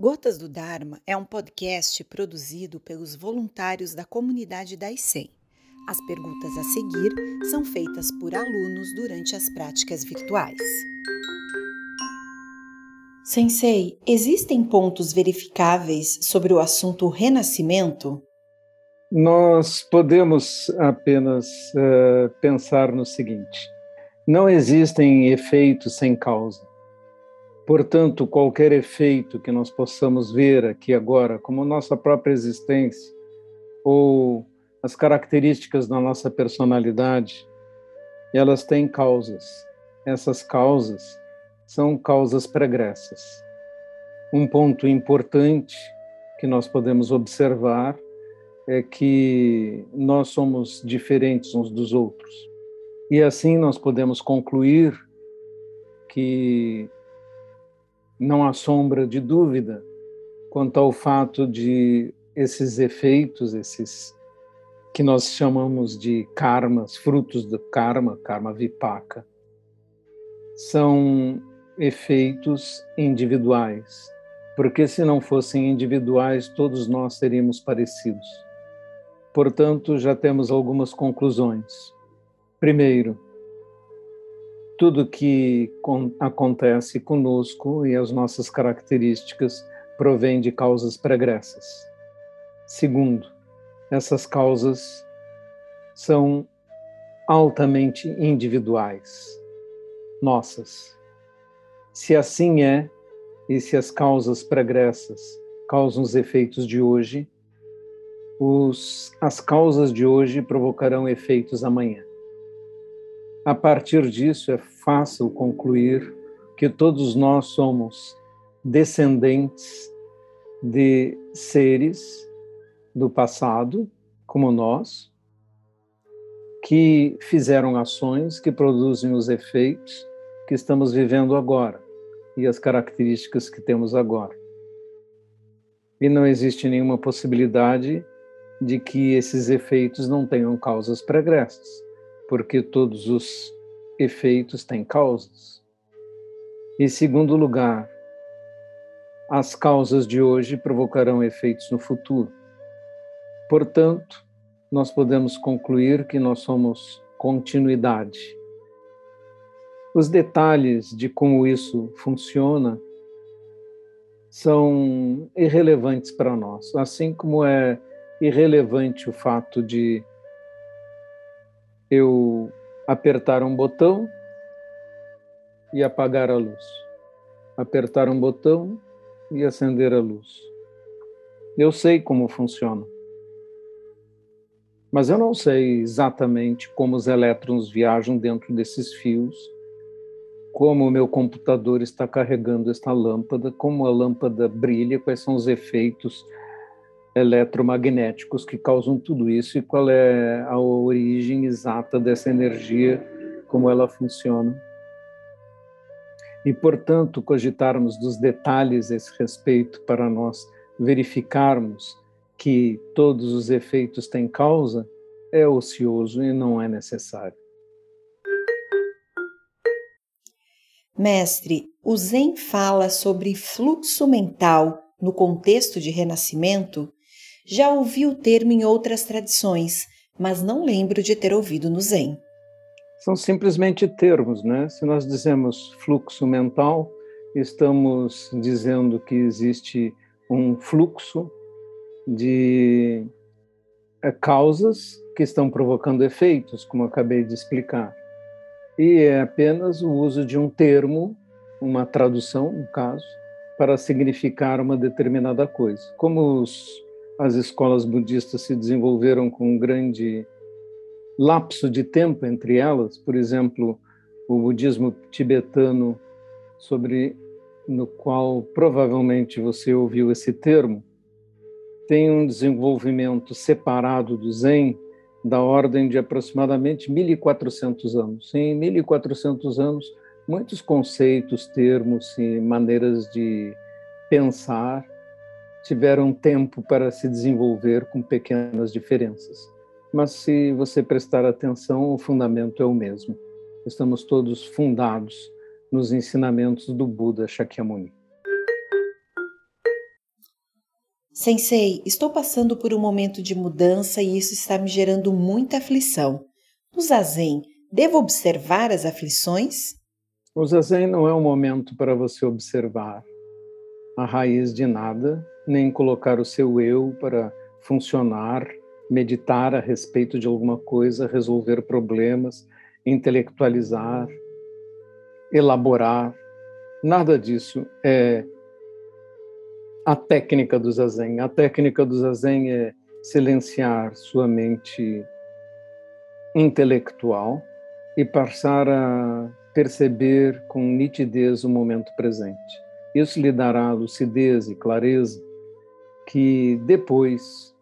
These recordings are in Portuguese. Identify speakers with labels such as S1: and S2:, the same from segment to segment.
S1: Gotas do Dharma é um podcast produzido pelos voluntários da comunidade da ICEM. As perguntas a seguir são feitas por alunos durante as práticas virtuais. Sensei, existem pontos verificáveis sobre o assunto renascimento?
S2: Nós podemos apenas uh, pensar no seguinte: não existem efeitos sem causa. Portanto, qualquer efeito que nós possamos ver aqui agora, como nossa própria existência, ou as características da nossa personalidade, elas têm causas. Essas causas são causas pregressas. Um ponto importante que nós podemos observar é que nós somos diferentes uns dos outros. E assim nós podemos concluir que não há sombra de dúvida quanto ao fato de esses efeitos, esses que nós chamamos de karmas, frutos do karma, karma vipaka, são efeitos individuais, porque se não fossem individuais, todos nós seríamos parecidos. Portanto, já temos algumas conclusões. Primeiro, tudo que acontece conosco e as nossas características provém de causas pregressas. Segundo, essas causas são altamente individuais, nossas. Se assim é, e se as causas pregressas causam os efeitos de hoje, os, as causas de hoje provocarão efeitos amanhã. A partir disso, é fácil concluir que todos nós somos descendentes de seres do passado, como nós, que fizeram ações que produzem os efeitos que estamos vivendo agora e as características que temos agora. E não existe nenhuma possibilidade de que esses efeitos não tenham causas pregressas porque todos os efeitos têm causas. Em segundo lugar, as causas de hoje provocarão efeitos no futuro. Portanto, nós podemos concluir que nós somos continuidade. Os detalhes de como isso funciona são irrelevantes para nós, assim como é irrelevante o fato de eu apertar um botão e apagar a luz. Apertar um botão e acender a luz. Eu sei como funciona. Mas eu não sei exatamente como os elétrons viajam dentro desses fios, como o meu computador está carregando esta lâmpada, como a lâmpada brilha, quais são os efeitos eletromagnéticos que causam tudo isso e qual é a origem exata dessa energia, como ela funciona. E, portanto, cogitarmos dos detalhes a esse respeito para nós verificarmos que todos os efeitos têm causa é ocioso e não é necessário.
S1: Mestre, o Zen fala sobre fluxo mental no contexto de renascimento já ouvi o termo em outras tradições, mas não lembro de ter ouvido no Zen.
S2: São simplesmente termos, né? Se nós dizemos fluxo mental, estamos dizendo que existe um fluxo de eh, causas que estão provocando efeitos, como acabei de explicar. E é apenas o uso de um termo, uma tradução, no caso, para significar uma determinada coisa. Como os as escolas budistas se desenvolveram com um grande lapso de tempo entre elas, por exemplo, o budismo tibetano, sobre no qual provavelmente você ouviu esse termo, tem um desenvolvimento separado do Zen da ordem de aproximadamente 1400 anos. Em 1400 anos, muitos conceitos, termos e maneiras de pensar tiveram tempo para se desenvolver com pequenas diferenças. Mas se você prestar atenção, o fundamento é o mesmo. Estamos todos fundados nos ensinamentos do Buda Shakyamuni.
S1: Sensei, estou passando por um momento de mudança e isso está me gerando muita aflição. No zazen, devo observar as aflições?
S2: O zazen não é um momento para você observar a raiz de nada, nem colocar o seu eu para funcionar, meditar a respeito de alguma coisa, resolver problemas, intelectualizar, elaborar. Nada disso é a técnica do zazen. A técnica do zazen é silenciar sua mente intelectual e passar a perceber com nitidez o momento presente. Isso lhe dará lucidez e clareza que depois,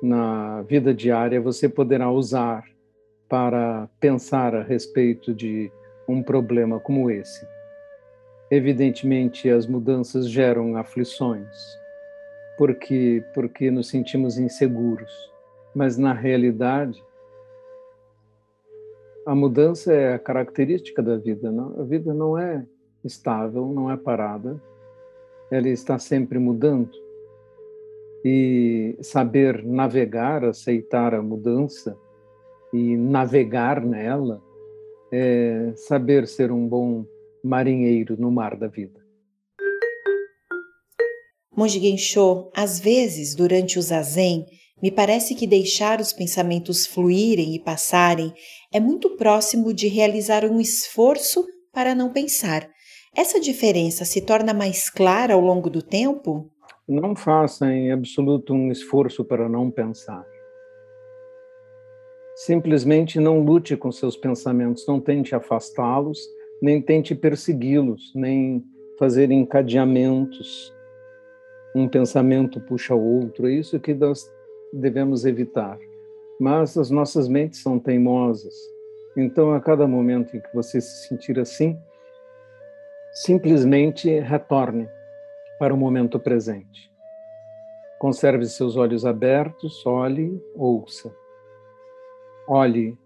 S2: na vida diária, você poderá usar para pensar a respeito de um problema como esse. Evidentemente, as mudanças geram aflições, porque porque nos sentimos inseguros, mas na realidade a mudança é a característica da vida. Não? A vida não é estável, não é parada, ela está sempre mudando. E saber navegar, aceitar a mudança e navegar nela, é saber ser um bom marinheiro no mar da vida.
S1: Monge Gensho, às vezes, durante o zazen, me parece que deixar os pensamentos fluírem e passarem é muito próximo de realizar um esforço para não pensar. Essa diferença se torna mais clara ao longo do tempo?
S2: Não faça em absoluto um esforço para não pensar. Simplesmente não lute com seus pensamentos, não tente afastá-los, nem tente persegui-los, nem fazer encadeamentos. Um pensamento puxa o outro, é isso que nós devemos evitar. Mas as nossas mentes são teimosas. Então, a cada momento em que você se sentir assim, simplesmente retorne para o momento presente. Conserve seus olhos abertos, olhe, ouça. Olhe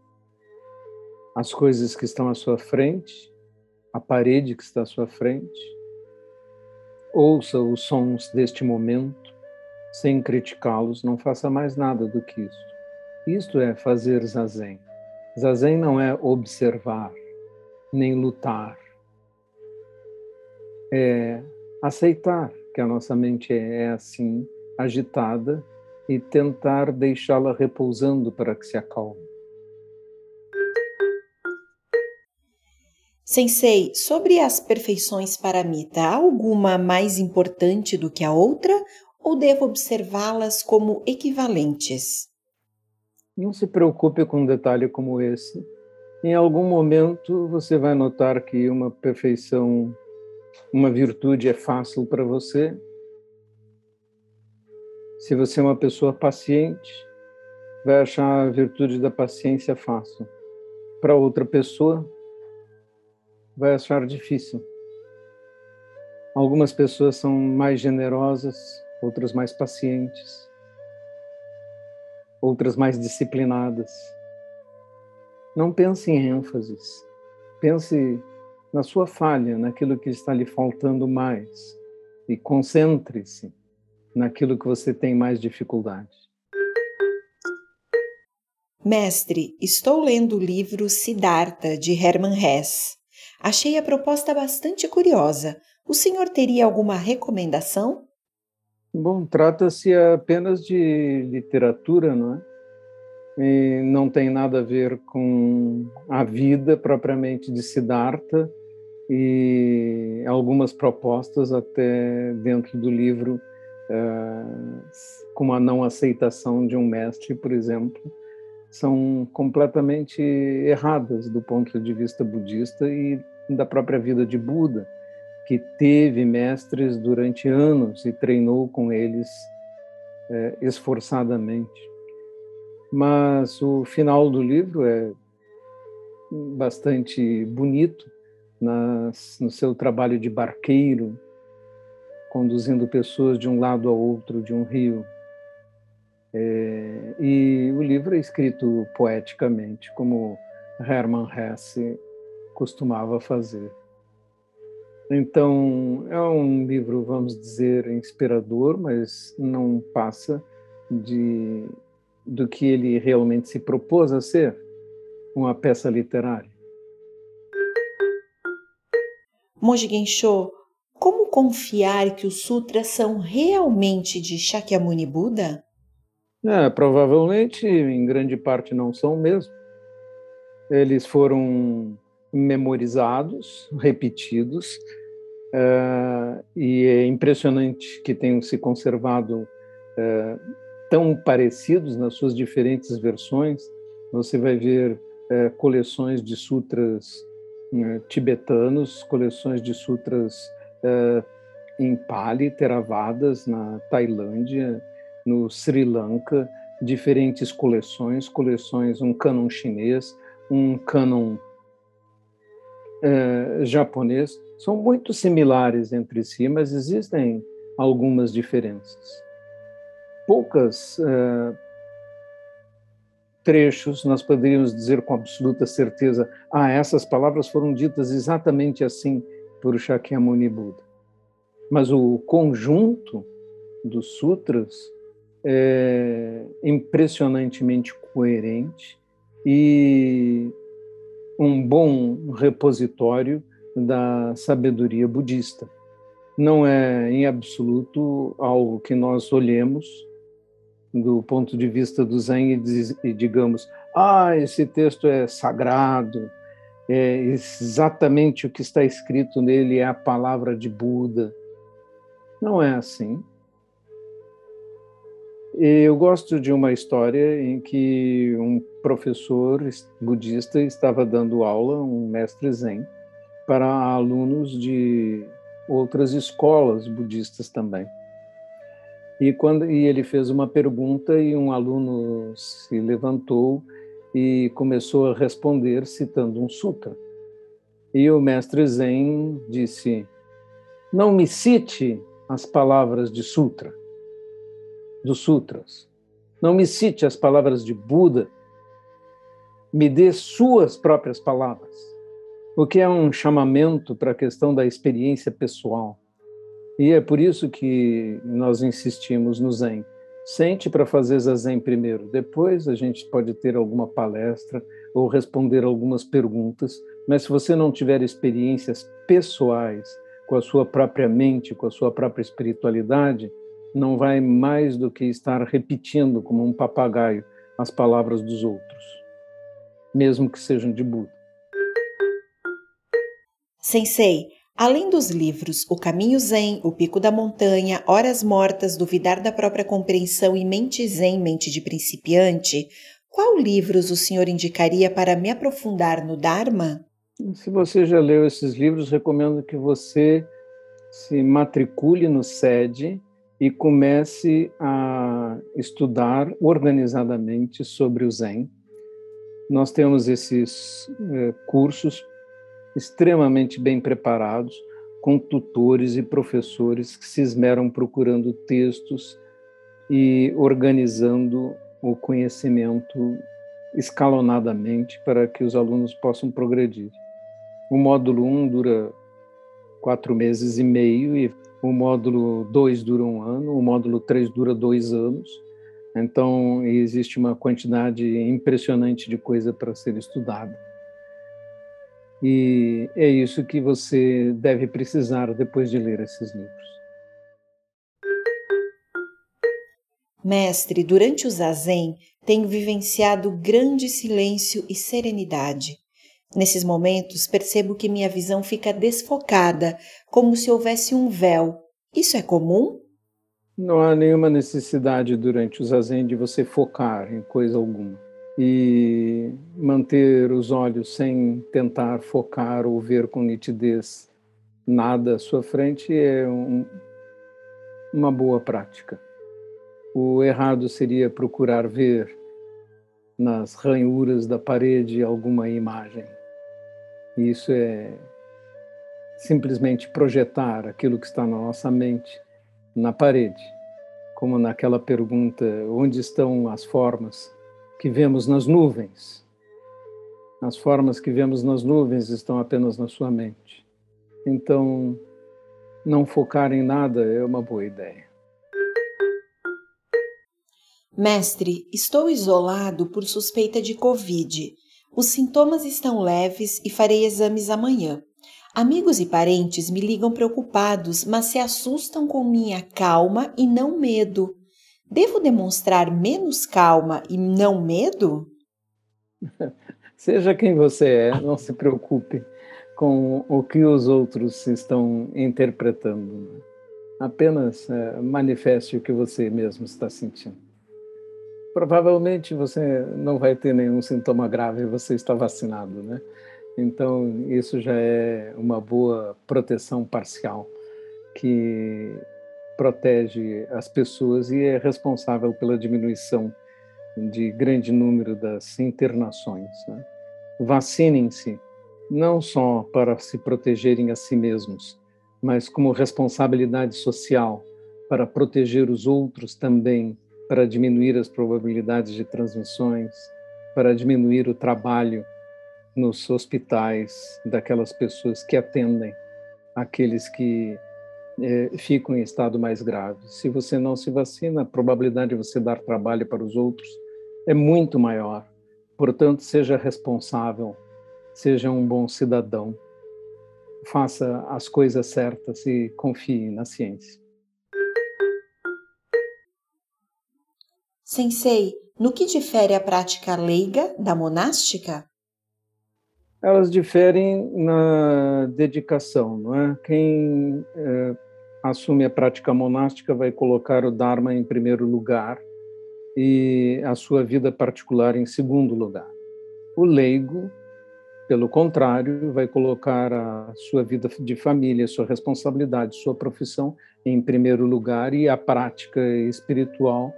S2: as coisas que estão à sua frente a parede que está à sua frente. Ouça os sons deste momento, sem criticá-los, não faça mais nada do que isto. Isto é fazer zazen. Zazen não é observar, nem lutar. É aceitar que a nossa mente é assim, agitada, e tentar deixá-la repousando para que se acalme.
S1: Sensei, sobre as perfeições paramita, há alguma mais importante do que a outra ou devo observá-las como equivalentes?
S2: Não se preocupe com um detalhe como esse. Em algum momento você vai notar que uma perfeição, uma virtude é fácil para você. Se você é uma pessoa paciente, vai achar a virtude da paciência fácil. Para outra pessoa, vai achar difícil. Algumas pessoas são mais generosas, outras mais pacientes, outras mais disciplinadas. Não pense em ênfases. Pense na sua falha, naquilo que está lhe faltando mais e concentre-se naquilo que você tem mais dificuldade.
S1: Mestre, estou lendo o livro Siddhartha de Hermann Hesse. Achei a proposta bastante curiosa. O senhor teria alguma recomendação?
S2: Bom, trata-se apenas de literatura, não é? E não tem nada a ver com a vida propriamente de Siddhartha e algumas propostas até dentro do livro, como a não aceitação de um mestre, por exemplo, são completamente erradas do ponto de vista budista e da própria vida de Buda, que teve mestres durante anos e treinou com eles é, esforçadamente. Mas o final do livro é bastante bonito nas, no seu trabalho de barqueiro, conduzindo pessoas de um lado ao outro de um rio é, e o livro é escrito poeticamente, como Hermann Hesse costumava fazer. Então, é um livro, vamos dizer, inspirador, mas não passa de do que ele realmente se propôs a ser, uma peça literária.
S1: Monge Gensho, como confiar que os sutras são realmente de Shakyamuni Buda?
S2: É, provavelmente, em grande parte, não são mesmo. Eles foram memorizados, repetidos, uh, e é impressionante que tenham se conservado uh, tão parecidos nas suas diferentes versões. Você vai ver uh, coleções de sutras né, tibetanos, coleções de sutras em Pali, Theravadas, na Tailândia, no Sri Lanka, diferentes coleções, coleções, um cânon chinês, um cânon é, japonês são muito similares entre si, mas existem algumas diferenças. Poucas é, trechos nós poderíamos dizer com absoluta certeza: ah, essas palavras foram ditas exatamente assim por Shakyamuni Buda. Mas o conjunto dos sutras é impressionantemente coerente e um bom repositório da sabedoria budista. Não é, em absoluto, algo que nós olhemos do ponto de vista do Zen e, diz, e digamos: ah, esse texto é sagrado, é exatamente o que está escrito nele é a palavra de Buda. Não é assim. Eu gosto de uma história em que um professor budista estava dando aula, um mestre zen, para alunos de outras escolas budistas também. E quando e ele fez uma pergunta e um aluno se levantou e começou a responder citando um sutra. E o mestre Zen disse: "Não me cite as palavras de sutra dos sutras. Não me cite as palavras de Buda, me dê suas próprias palavras, o que é um chamamento para a questão da experiência pessoal. E é por isso que nós insistimos no Zen. Sente para fazer zazen primeiro, depois a gente pode ter alguma palestra ou responder algumas perguntas, mas se você não tiver experiências pessoais com a sua própria mente, com a sua própria espiritualidade, não vai mais do que estar repetindo como um papagaio as palavras dos outros, mesmo que sejam de Buda.
S1: Sensei, além dos livros O Caminho Zen, O Pico da Montanha, Horas Mortas, Duvidar da Própria Compreensão e Mente Zen, Mente de Principiante, qual livros o senhor indicaria para me aprofundar no Dharma?
S2: Se você já leu esses livros, recomendo que você se matricule no SED e comece a estudar organizadamente sobre o Zen. Nós temos esses eh, cursos extremamente bem preparados, com tutores e professores que se esmeram procurando textos e organizando o conhecimento escalonadamente para que os alunos possam progredir. O módulo 1 um dura quatro meses e meio e o módulo 2 dura um ano, o módulo 3 dura dois anos. Então, existe uma quantidade impressionante de coisa para ser estudada. E é isso que você deve precisar depois de ler esses livros.
S1: Mestre, durante o zazen, tenho vivenciado grande silêncio e serenidade. Nesses momentos, percebo que minha visão fica desfocada, como se houvesse um véu. Isso é comum?
S2: Não há nenhuma necessidade durante o zazen de você focar em coisa alguma. E manter os olhos sem tentar focar ou ver com nitidez nada à sua frente é um, uma boa prática. O errado seria procurar ver nas ranhuras da parede alguma imagem. Isso é simplesmente projetar aquilo que está na nossa mente na parede, como naquela pergunta: onde estão as formas que vemos nas nuvens? As formas que vemos nas nuvens estão apenas na sua mente. Então, não focar em nada é uma boa ideia.
S1: Mestre, estou isolado por suspeita de Covid. Os sintomas estão leves e farei exames amanhã. Amigos e parentes me ligam preocupados, mas se assustam com minha calma e não medo. Devo demonstrar menos calma e não medo?
S2: Seja quem você é, não se preocupe com o que os outros estão interpretando. Apenas é, manifeste o que você mesmo está sentindo. Provavelmente você não vai ter nenhum sintoma grave, você está vacinado, né? Então, isso já é uma boa proteção parcial que protege as pessoas e é responsável pela diminuição de grande número das internações. Né? Vacinem-se não só para se protegerem a si mesmos, mas como responsabilidade social para proteger os outros também, para diminuir as probabilidades de transmissões, para diminuir o trabalho nos hospitais daquelas pessoas que atendem aqueles que é, ficam em estado mais grave. Se você não se vacina, a probabilidade de você dar trabalho para os outros é muito maior. Portanto, seja responsável, seja um bom cidadão, faça as coisas certas e confie na ciência.
S1: Sensei, no que difere a prática leiga da monástica?
S2: elas diferem na dedicação, não é? Quem é, assume a prática monástica vai colocar o Dharma em primeiro lugar e a sua vida particular em segundo lugar. O leigo, pelo contrário, vai colocar a sua vida de família, sua responsabilidade, sua profissão em primeiro lugar e a prática espiritual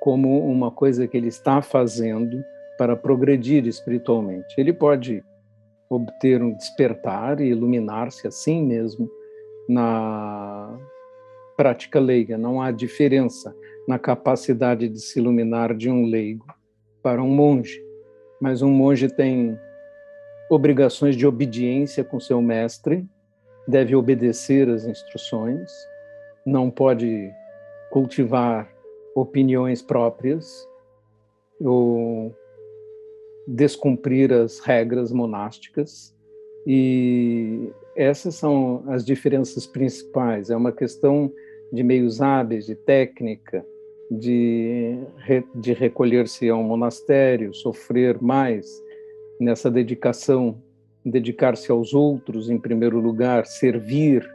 S2: como uma coisa que ele está fazendo para progredir espiritualmente. Ele pode obter um despertar e iluminar-se assim mesmo na prática leiga. Não há diferença na capacidade de se iluminar de um leigo para um monge, mas um monge tem obrigações de obediência com seu mestre, deve obedecer às instruções, não pode cultivar opiniões próprias ou descumprir as regras monásticas e essas são as diferenças principais. É uma questão de meios hábeis, de técnica, de, de recolher-se a um monastério, sofrer mais nessa dedicação, dedicar-se aos outros em primeiro lugar, servir,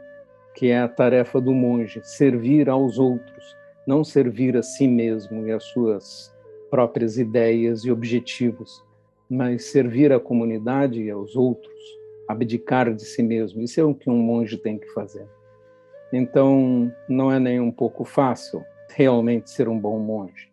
S2: que é a tarefa do monge, servir aos outros, não servir a si mesmo e as suas próprias ideias e objetivos mas servir à comunidade e aos outros, abdicar de si mesmo, isso é o que um monge tem que fazer. Então, não é nem um pouco fácil realmente ser um bom monge.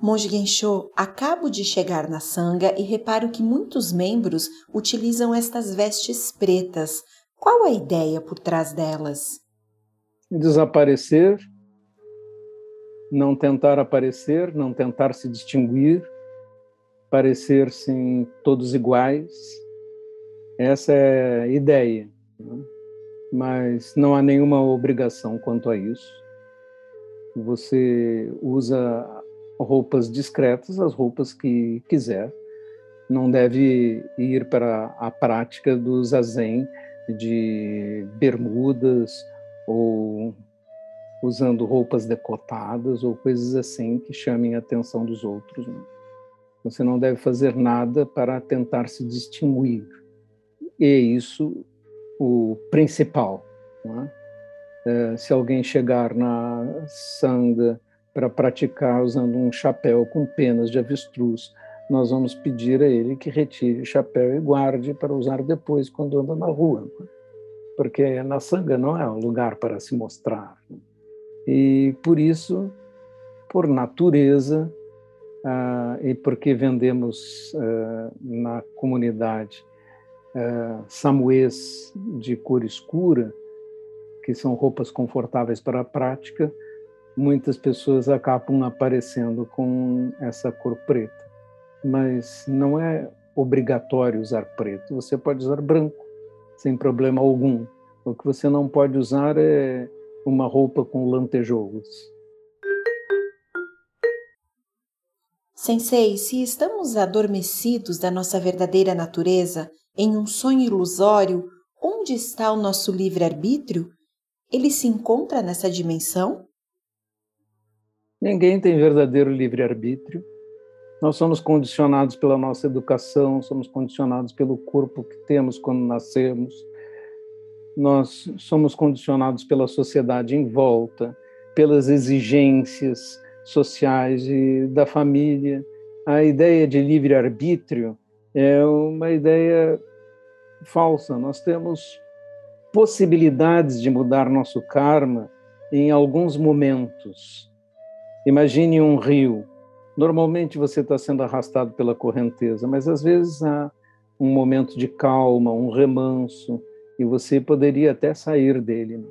S1: Monge Gensho, acabo de chegar na sanga e reparo que muitos membros utilizam estas vestes pretas. Qual a ideia por trás delas?
S2: Desaparecer não tentar aparecer, não tentar se distinguir, parecer-se todos iguais. Essa é a ideia. Né? Mas não há nenhuma obrigação quanto a isso. Você usa roupas discretas, as roupas que quiser. Não deve ir para a prática do zazen de bermudas ou usando roupas decotadas ou coisas assim que chamem a atenção dos outros. Né? Você não deve fazer nada para tentar se distinguir. E é isso o principal. Né? É, se alguém chegar na sanga para praticar usando um chapéu com penas de avestruz, nós vamos pedir a ele que retire o chapéu e guarde para usar depois quando anda na rua. Né? Porque na sanga não é um lugar para se mostrar. E por isso, por natureza, uh, e porque vendemos uh, na comunidade uh, samuês de cor escura, que são roupas confortáveis para a prática, muitas pessoas acabam aparecendo com essa cor preta. Mas não é obrigatório usar preto. Você pode usar branco, sem problema algum. O que você não pode usar é uma roupa com lantejoulas.
S1: Sensei, se estamos adormecidos da nossa verdadeira natureza em um sonho ilusório, onde está o nosso livre-arbítrio? Ele se encontra nessa dimensão?
S2: Ninguém tem verdadeiro livre-arbítrio. Nós somos condicionados pela nossa educação, somos condicionados pelo corpo que temos quando nascemos, nós somos condicionados pela sociedade em volta, pelas exigências sociais e da família. A ideia de livre-arbítrio é uma ideia falsa. Nós temos possibilidades de mudar nosso karma em alguns momentos. Imagine um rio. Normalmente você está sendo arrastado pela correnteza, mas às vezes há um momento de calma, um remanso, e você poderia até sair dele.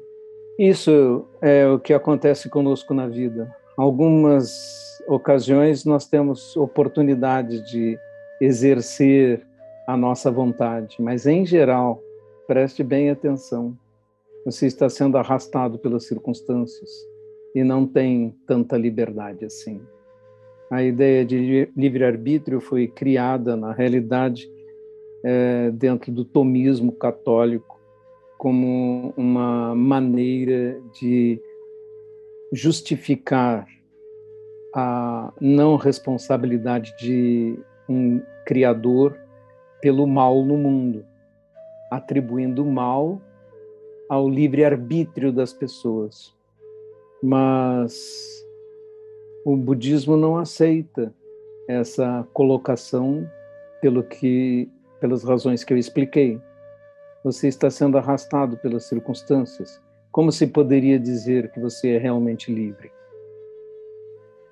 S2: Isso é o que acontece conosco na vida. Algumas ocasiões nós temos oportunidade de exercer a nossa vontade, mas em geral, preste bem atenção. Você está sendo arrastado pelas circunstâncias e não tem tanta liberdade assim. A ideia de livre-arbítrio foi criada, na realidade, é, dentro do tomismo católico, como uma maneira de justificar a não responsabilidade de um criador pelo mal no mundo, atribuindo mal ao livre-arbítrio das pessoas. Mas o budismo não aceita essa colocação pelo que pelas razões que eu expliquei você está sendo arrastado pelas circunstâncias. Como se poderia dizer que você é realmente livre?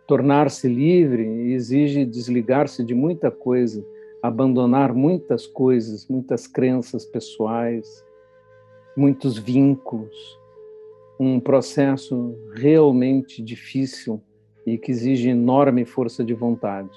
S2: Tornar-se livre exige desligar-se de muita coisa, abandonar muitas coisas, muitas crenças pessoais, muitos vínculos. Um processo realmente difícil e que exige enorme força de vontade.